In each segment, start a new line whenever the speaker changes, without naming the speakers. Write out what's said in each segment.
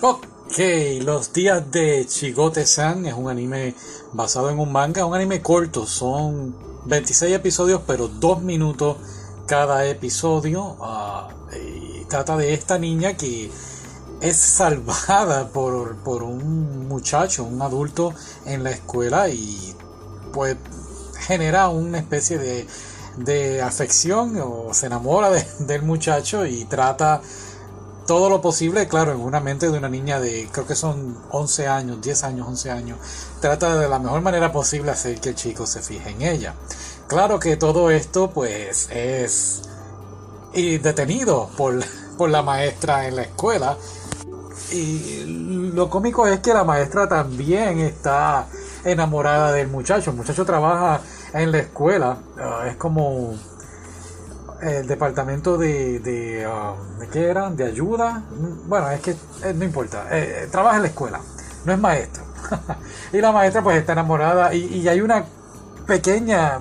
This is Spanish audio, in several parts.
Ok, Los días de Chigote-san es un anime basado en un manga, un anime corto, son 26 episodios pero 2 minutos cada episodio. Ah, trata de esta niña que es salvada por, por un muchacho, un adulto en la escuela y pues genera una especie de, de afección o se enamora del muchacho y trata todo lo posible, claro, en una mente de una niña de, creo que son 11 años, 10 años, 11 años, trata de la mejor manera posible hacer que el chico se fije en ella. Claro que todo esto pues es y detenido por, por la maestra en la escuela. Y lo cómico es que la maestra también está enamorada del muchacho. El muchacho trabaja en la escuela, ah, es como el departamento de, de, um, ¿de? De ayuda. Bueno, es que eh, no importa. Eh, eh, trabaja en la escuela, no es maestro. y la maestra pues está enamorada y, y, hay una pequeña,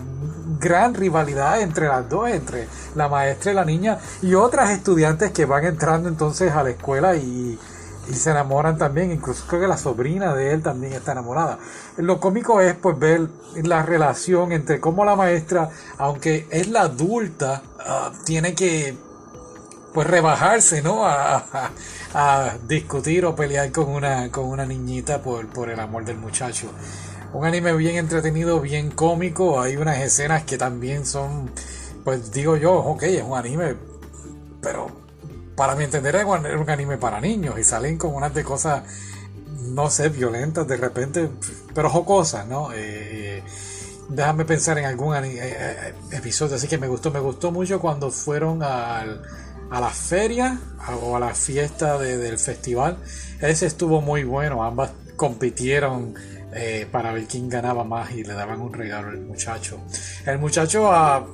gran rivalidad entre las dos, entre la maestra y la niña y otras estudiantes que van entrando entonces a la escuela y y se enamoran también, incluso creo que la sobrina de él también está enamorada. Lo cómico es pues ver la relación entre cómo la maestra, aunque es la adulta, ah, tiene que pues rebajarse, ¿no? A, discutir o pelear con una, con una niñita por, por el amor del muchacho. Un anime bien entretenido, bien cómico, hay unas escenas que también son, pues digo yo, ok, es un anime, pero para mi entender era un anime para niños y salen con unas de cosas, no sé, violentas de repente, pero jocosas, ¿no? Eh, déjame pensar en algún eh, eh, episodio así que me gustó, me gustó mucho cuando fueron al, a la feria o a la fiesta del festival. Ese estuvo muy bueno, ambas compitieron para ver quién ganaba más y le daban un regalo al muchacho. El muchacho a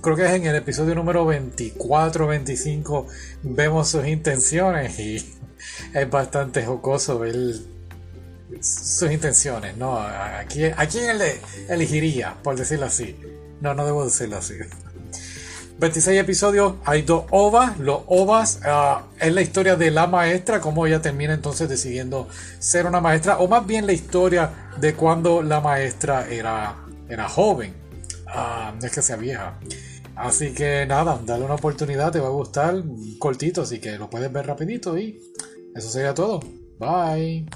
creo que es en el episodio número 24 25 vemos sus intenciones y es bastante jocoso ver sus intenciones, ¿no? ¿A quién, a elegiría, por decirlo así? No, no debo decirlo así. 26 episodios, hay dos ovas. Los ovas uh, es la historia de la maestra, cómo ella termina entonces decidiendo ser una maestra, o más bien la historia de cuando la maestra era, era joven. No es que sea vieja. Así que nada, dale una oportunidad, te va a gustar, cortito, así que lo puedes ver rapidito y eso sería todo. Bye.